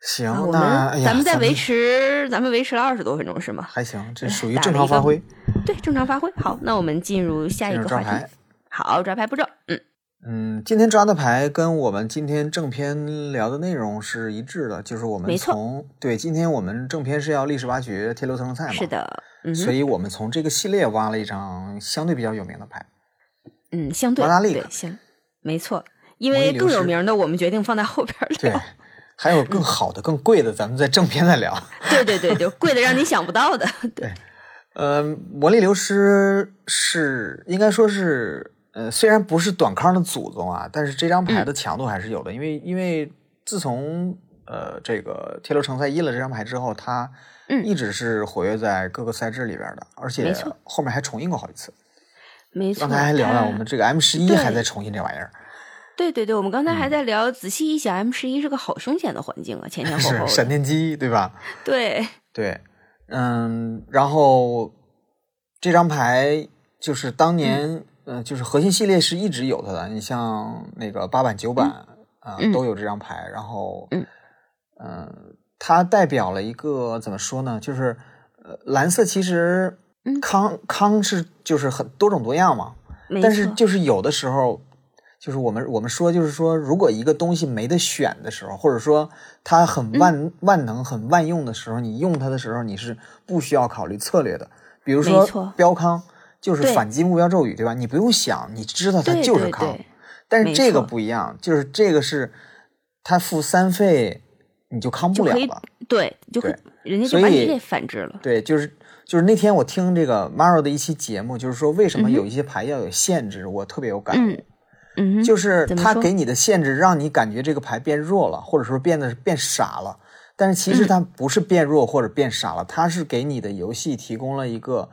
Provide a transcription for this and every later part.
行，我那哎咱们再维持，咱们维持了二十多分钟是吗？还行，这哎属于正常发挥。对，正常发挥。好，那我们进入下一个话题牌。好，抓牌步骤。嗯，嗯，今天抓的牌跟我们今天正片聊的内容是一致的，就是我们从对今天我们正片是要历史挖掘天流层菜嘛，是，的，嗯，所以我们从这个系列挖了一张相对比较有名的牌，嗯，相对对相，没错。因为更有名的，我们决定放在后边聊。，还有更好的、更贵的，咱们在正片再聊。对对对，就贵的让你想不到的。对，呃，魔力流失是应该说是，呃，虽然不是短康的祖宗啊，但是这张牌的强度还是有的，因为因为自从呃这个铁流城赛一了这张牌之后，它嗯一直是活跃在各个赛制里边的，而且后面还重印过好几次。没错。刚才还聊了，我们这个 M 十一还在重印这玩意儿，对对对，我们刚才嗯还在聊，仔细一想，M 十一是个好凶险的环境啊，前前后后是闪。电机对吧？对，对，嗯，然后这张牌就是当年，嗯、就是核心系列是一直有它的。你像那个八版、九版啊、嗯都有这张牌。然后，嗯呃它代表了一个怎么说呢？就是呃，蓝色其实嗯康、康是就是很多种多样嘛，但是就是有的时候。就是我们我们说，就是说，如果一个东西没得选的时候，或者说它很嗯万、万能、很万用的时候，你用它的时候，你是不需要考虑策略的。比如说标康，就是反击目标咒语，对吧？你不用想，你知道它就是康。但是这个不一样，就是这个是它付三费，你就康不了了。对，就会对人家所以就把你给反制了。对，就是就是那天我听这个 Maro 的一期节目，就是说为什么有一些牌要有限制，我特别有感悟。嗯嗯，就是它给你的限制，让你感觉这个牌变弱了，或者说变得变傻了。但是其嗯实它不是变弱或者变傻了，它是给你的游戏提供了一个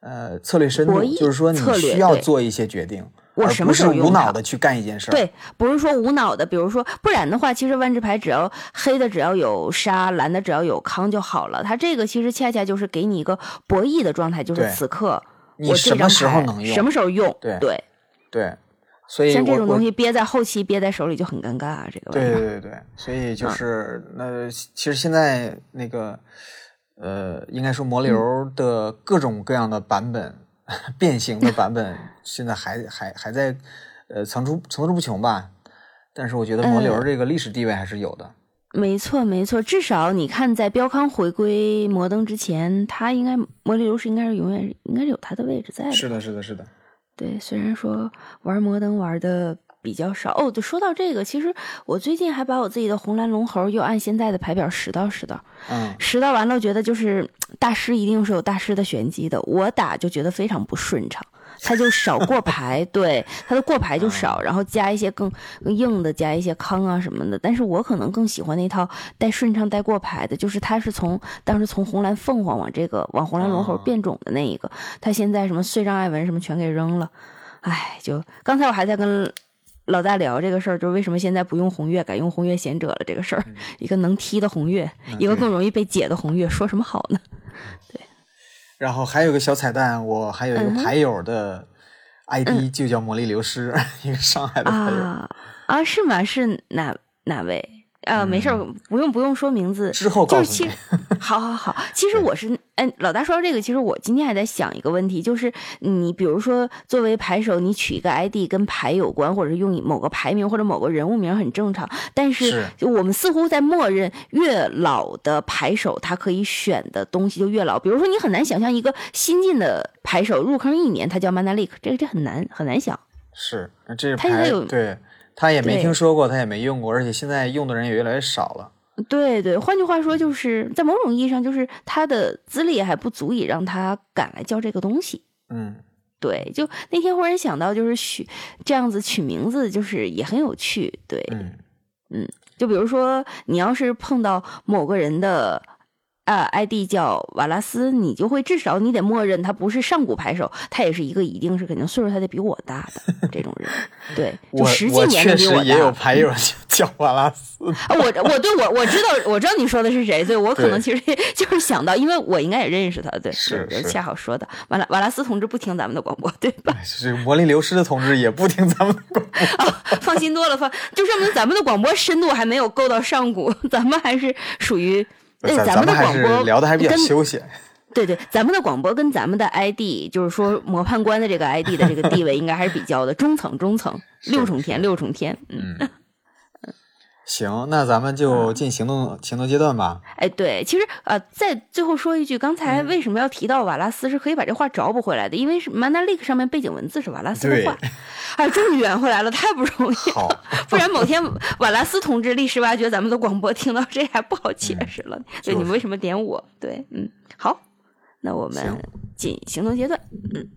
呃策略深度就是说你需要做一些决定，我什么时候无脑的去干一件事。对，不是说无脑的，比如说，不然的话，其实万智牌只要黑的只要有杀，蓝的只要有康就好了。它这个其实恰恰就是给你一个博弈的状态，就是此刻你我这张什么时候能用什么时候用？对对，对，所以像这种东西憋在后期憋在手里就很尴尬啊，这个玩意儿。对对对对，所以嗯就是、那其实现在那个呃，应该说魔流嗯的各种各样的版本、变形的版本，现在还还还在呃层出层出不穷吧。但是我觉得魔流呃这个历史地位还是有的。没错没错，至少你看，在标康回归摩登之前，他应该魔力流是应该是永远应该是有他的位置在的。是的，是的，是的。对，虽然说玩摩登玩的比较少哦，对，说到这个，其实我最近还把我自己的红蓝龙猴又按现在的牌表拾到拾到，嗯，拾到完了，觉得就是大师一定是有大师的玄机的，我打就觉得非常不顺畅。他就少过 牌，对他的过牌就少，然后加一些更更硬的，加一些康啊什么的。但是我可能更喜欢那套带顺畅带过牌的，就是他是从当时从红蓝凤凰往这个往红蓝龙猴哦。变种的那一个，他现在什么碎障艾文什么全给扔了，唉，就刚才我还在跟老大聊这个事儿，就是为什么现在不用红月，改用红月贤者了这个事儿，一个能踢的红月，一个更容易被解的红月，说什么好呢？然后还有个小彩蛋，我还有一个牌友的 ID 就叫魔力流失，一个上海的牌友。啊啊，是吗？是哪哪位？啊，没事儿，不用不用说名字。嗯之后告诉你就是其实，好好好，其实我是，哎，老大说到这个，其实我今天还在想一个问题，就是你比如说作为牌手，你取一个 ID 跟牌有关，或者是用某个牌名或者某个人物名很正常，但是是就我们似乎在默认越老的牌手他可以选的东西就越老，比如说你很难想象一个新进的牌手入坑一年他叫 Mana Leak，这个这很难很难想。是，这牌他他有对他也没听说过，他也没用过，而且现在用的人也越来越少了。对对，换句话说，就是在某种意义上，就是他的资历还不足以让他敢来教这个东西。嗯，对，就那天忽然想到，就是取这样子取名字，就是也很有趣。对，嗯就比如说你要是碰到某个人的啊 ID 叫瓦拉斯，你就会至少你得默认他不是上古牌手，他也是一个一定是肯定岁数他得比我大的 这种人。对，就我实际年龄比我实也有。牌友 叫瓦拉斯，啊，我我对我我知道我知道你说的是谁，对我可能其实就是想到，因为我应该也认识他，对，是是恰好说的。瓦拉瓦拉斯同志不听咱们的广播，对吧？这个魔力流失的同志也不听咱们的广播。放心多了，放就说明咱们的广播深度还没有够到上古，咱们还是属于。对，咱咱们的广播聊的还比较跟休闲。对对，咱们的广播跟咱们的 ID，就是说模判官的这个 ID 的这个地位，应该还是比较的中层中层，六重天六重天。嗯，嗯，行，那咱们就进行动行动阶段吧。哎，对，其实呃，再最后说一句，刚才为什么要提到瓦拉斯，是可以把这话找补回来的，因为是 Mana Lake 上面背景文字是瓦拉斯的对话，哎，终于圆回来了，太不容易了。好，不然某天瓦拉斯同志历史挖掘咱们的广播，听到这还不好解释了。对，就是你们为什么点我？对，嗯，好，那我们进行动阶段。嗯。